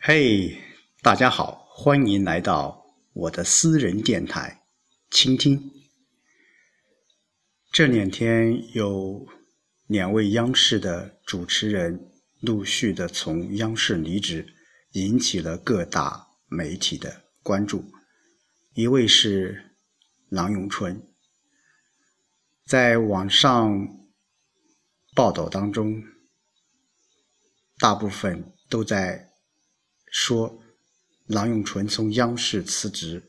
嘿，大家好，欢迎来到我的私人电台，倾听。这两天有两位央视的主持人陆续的从央视离职，引起了各大媒体的关注。一位是郎永春，在网上报道当中，大部分都在说郎永淳从央视辞职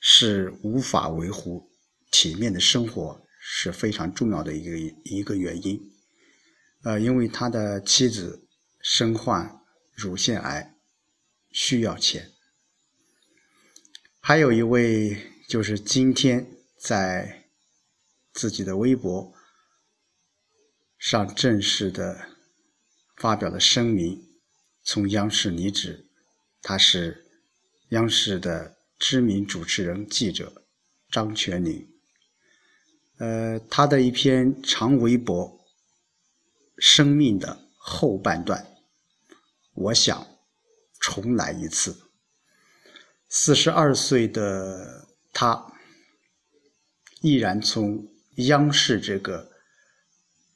是无法维护体面的生活，是非常重要的一个一个原因。呃，因为他的妻子身患乳腺癌，需要钱。还有一位就是今天在自己的微博上正式的发表了声明，从央视离职。他是央视的知名主持人、记者张泉灵。呃，他的一篇长微博《生命的后半段》，我想重来一次。四十二岁的他，毅然从央视这个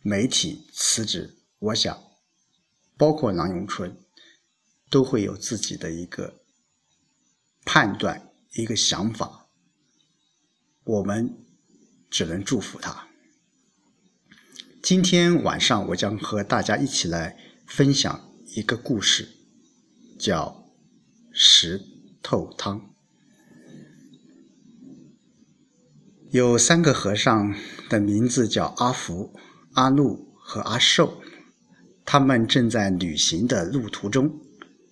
媒体辞职。我想，包括郎永春，都会有自己的一个判断、一个想法。我们只能祝福他。今天晚上，我将和大家一起来分享一个故事，叫《石》。头汤。有三个和尚的名字叫阿福、阿禄和阿寿，他们正在旅行的路途中，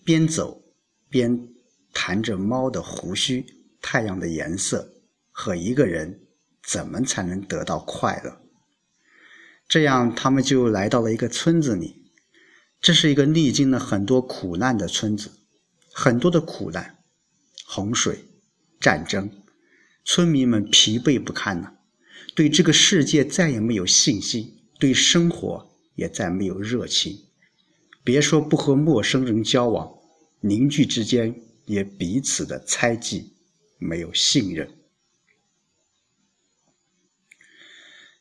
边走边谈着猫的胡须、太阳的颜色和一个人怎么才能得到快乐。这样，他们就来到了一个村子里。这是一个历经了很多苦难的村子，很多的苦难。洪水、战争，村民们疲惫不堪了，对这个世界再也没有信心，对生活也再没有热情。别说不和陌生人交往，邻居之间也彼此的猜忌，没有信任。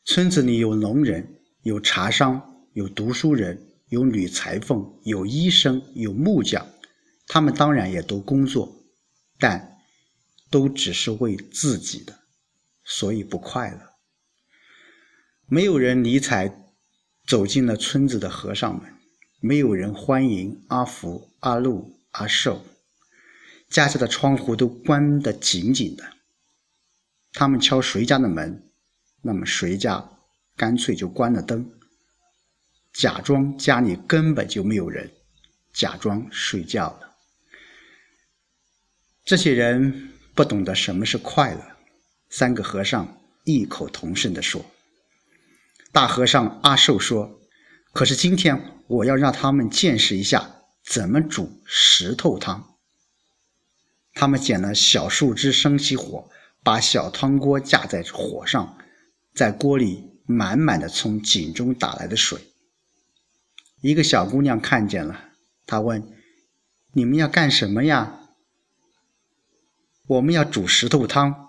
村子里有农人，有茶商，有读书人，有女裁缝，有医生，有木匠，他们当然也都工作。但都只是为自己的，所以不快乐。没有人理睬走进了村子的和尚们，没有人欢迎阿福、阿禄、阿寿。家家的窗户都关得紧紧的。他们敲谁家的门，那么谁家干脆就关了灯，假装家里根本就没有人，假装睡觉了。这些人不懂得什么是快乐。三个和尚异口同声地说：“大和尚阿寿说，可是今天我要让他们见识一下怎么煮石头汤。”他们捡了小树枝，生起火，把小汤锅架在火上，在锅里满满的从井中打来的水。一个小姑娘看见了，她问：“你们要干什么呀？”我们要煮石头汤，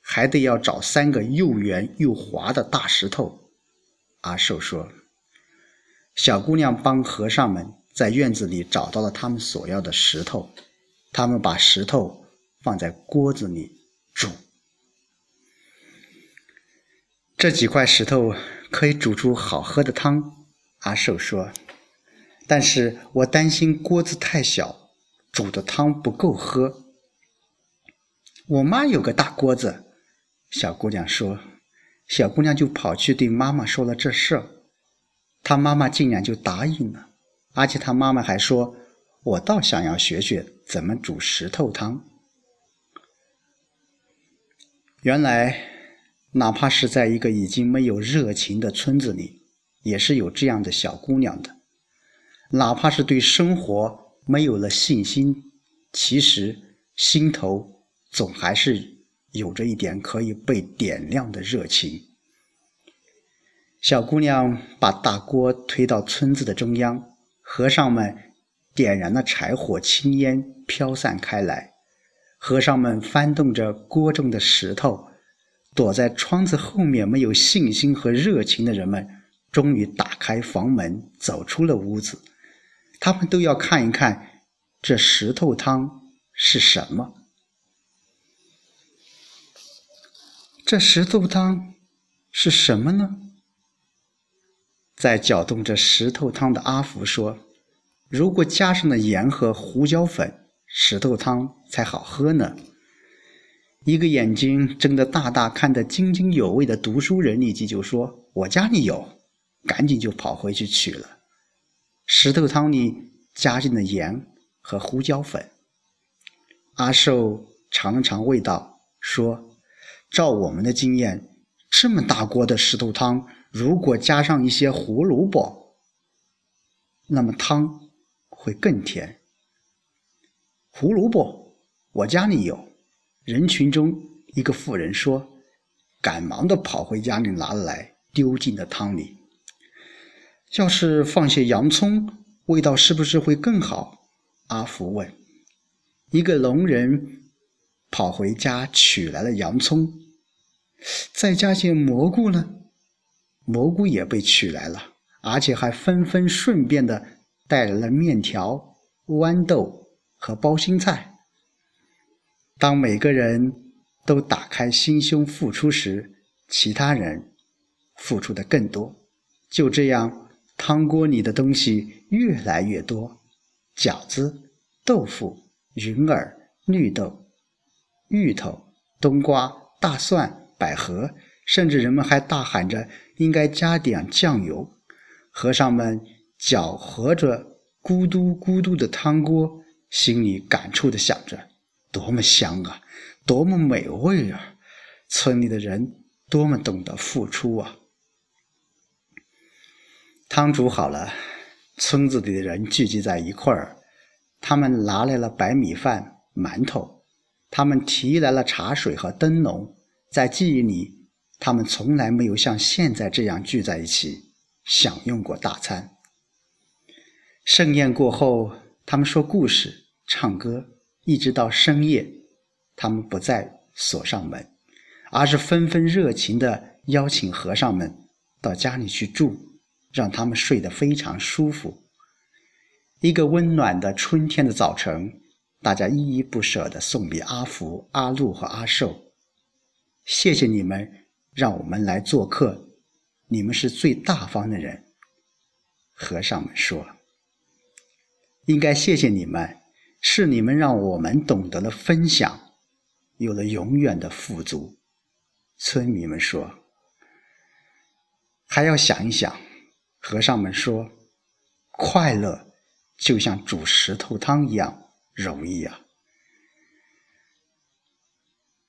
还得要找三个又圆又滑的大石头。阿寿说：“小姑娘帮和尚们在院子里找到了他们所要的石头，他们把石头放在锅子里煮。这几块石头可以煮出好喝的汤。”阿寿说：“但是我担心锅子太小，煮的汤不够喝。”我妈有个大锅子，小姑娘说，小姑娘就跑去对妈妈说了这事，她妈妈竟然就答应了，而且她妈妈还说，我倒想要学学怎么煮石头汤。原来，哪怕是在一个已经没有热情的村子里，也是有这样的小姑娘的，哪怕是对生活没有了信心，其实心头。总还是有着一点可以被点亮的热情。小姑娘把大锅推到村子的中央，和尚们点燃了柴火，青烟飘散开来。和尚们翻动着锅中的石头，躲在窗子后面没有信心和热情的人们，终于打开房门，走出了屋子。他们都要看一看这石头汤是什么。这石头汤是什么呢？在搅动着石头汤的阿福说：“如果加上了盐和胡椒粉，石头汤才好喝呢。”一个眼睛睁得大大、看得津津有味的读书人立即就说：“我家里有。”赶紧就跑回去取了。石头汤里加进了盐和胡椒粉。阿寿尝了尝味道，说：“照我们的经验，这么大锅的石头汤。”如果加上一些胡萝卜，那么汤会更甜。胡萝卜，我家里有。人群中一个妇人说，赶忙的跑回家里拿来，丢进了汤里。要是放些洋葱，味道是不是会更好？阿福问。一个聋人跑回家取来了洋葱，再加些蘑菇呢？蘑菇也被取来了，而且还纷纷顺便的带来了面条、豌豆和包心菜。当每个人都打开心胸付出时，其他人付出的更多。就这样，汤锅里的东西越来越多：饺子、豆腐、云耳、绿豆、芋头、冬瓜、大蒜、百合，甚至人们还大喊着。应该加点酱油。和尚们搅和着咕嘟咕嘟的汤锅，心里感触的想着：多么香啊，多么美味啊！村里的人多么懂得付出啊！汤煮好了，村子里的人聚集在一块儿，他们拿来了白米饭、馒头，他们提来了茶水和灯笼，在记忆里。他们从来没有像现在这样聚在一起享用过大餐。盛宴过后，他们说故事、唱歌，一直到深夜。他们不再锁上门，而是纷纷热情地邀请和尚们到家里去住，让他们睡得非常舒服。一个温暖的春天的早晨，大家依依不舍地送别阿福、阿禄和阿寿。谢谢你们。让我们来做客，你们是最大方的人。和尚们说：“应该谢谢你们，是你们让我们懂得了分享，有了永远的富足。”村民们说：“还要想一想。”和尚们说：“快乐就像煮石头汤一样容易啊！”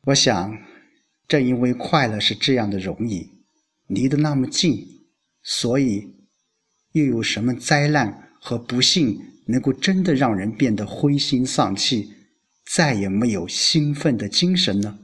我想。正因为快乐是这样的容易，离得那么近，所以又有什么灾难和不幸能够真的让人变得灰心丧气，再也没有兴奋的精神呢？